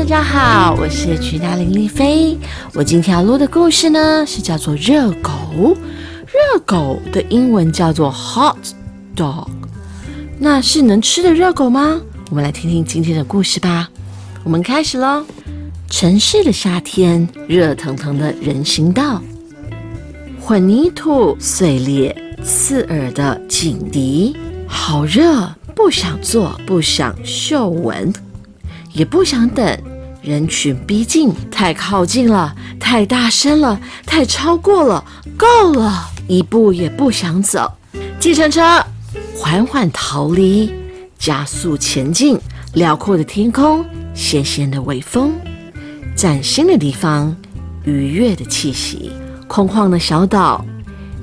大家好，我是曲大林丽菲。我今天要录的故事呢，是叫做热狗。热狗的英文叫做 hot dog，那是能吃的热狗吗？我们来听听今天的故事吧。我们开始喽。城市的夏天，热腾腾的人行道，混凝土碎裂，刺耳的警笛，好热，不想坐，不想嗅闻。也不想等，人群逼近，太靠近了，太大声了，太超过了，够了，一步也不想走。计程车缓缓逃离，加速前进。辽阔的天空，咸咸的微风，崭新的地方，愉悦的气息。空旷的小岛，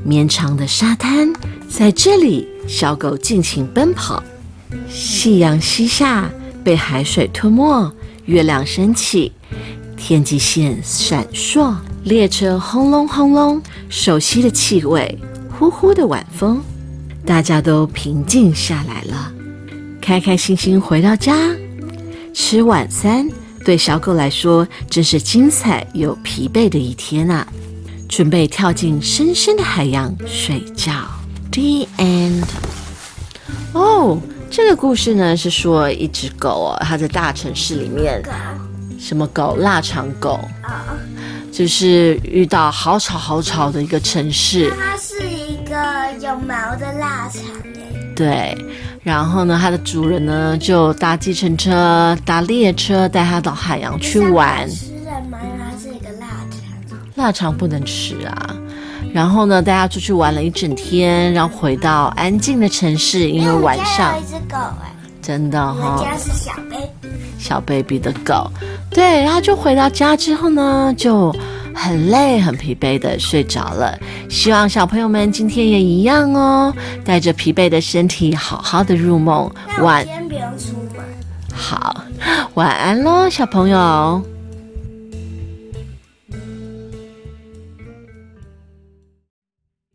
绵长的沙滩，在这里，小狗尽情奔跑。夕阳西下。被海水吞没，月亮升起，天际线闪烁，列车轰隆轰隆，熟悉的气味，呼呼的晚风，大家都平静下来了，开开心心回到家，吃晚餐。对小狗来说，真是精彩又疲惫的一天啊！准备跳进深深的海洋睡觉。The end。哦。这个故事呢是说一只狗哦，它在大城市里面，什么狗？腊肠狗啊，就是遇到好吵好吵的一个城市。它是一个有毛的腊肠对，然后呢，它的主人呢就搭计程车、搭列车带它到海洋去玩。腊肠不能吃啊。然后呢，大家出去玩了一整天，然后回到安静的城市，因为晚上。一只狗哎，真的哈。家是小 baby。小 baby 的狗，对，然后就回到家之后呢，就很累、很疲惫的睡着了。希望小朋友们今天也一样哦，带着疲惫的身体，好好的入梦。晚。先不用出门。好，晚安喽，小朋友。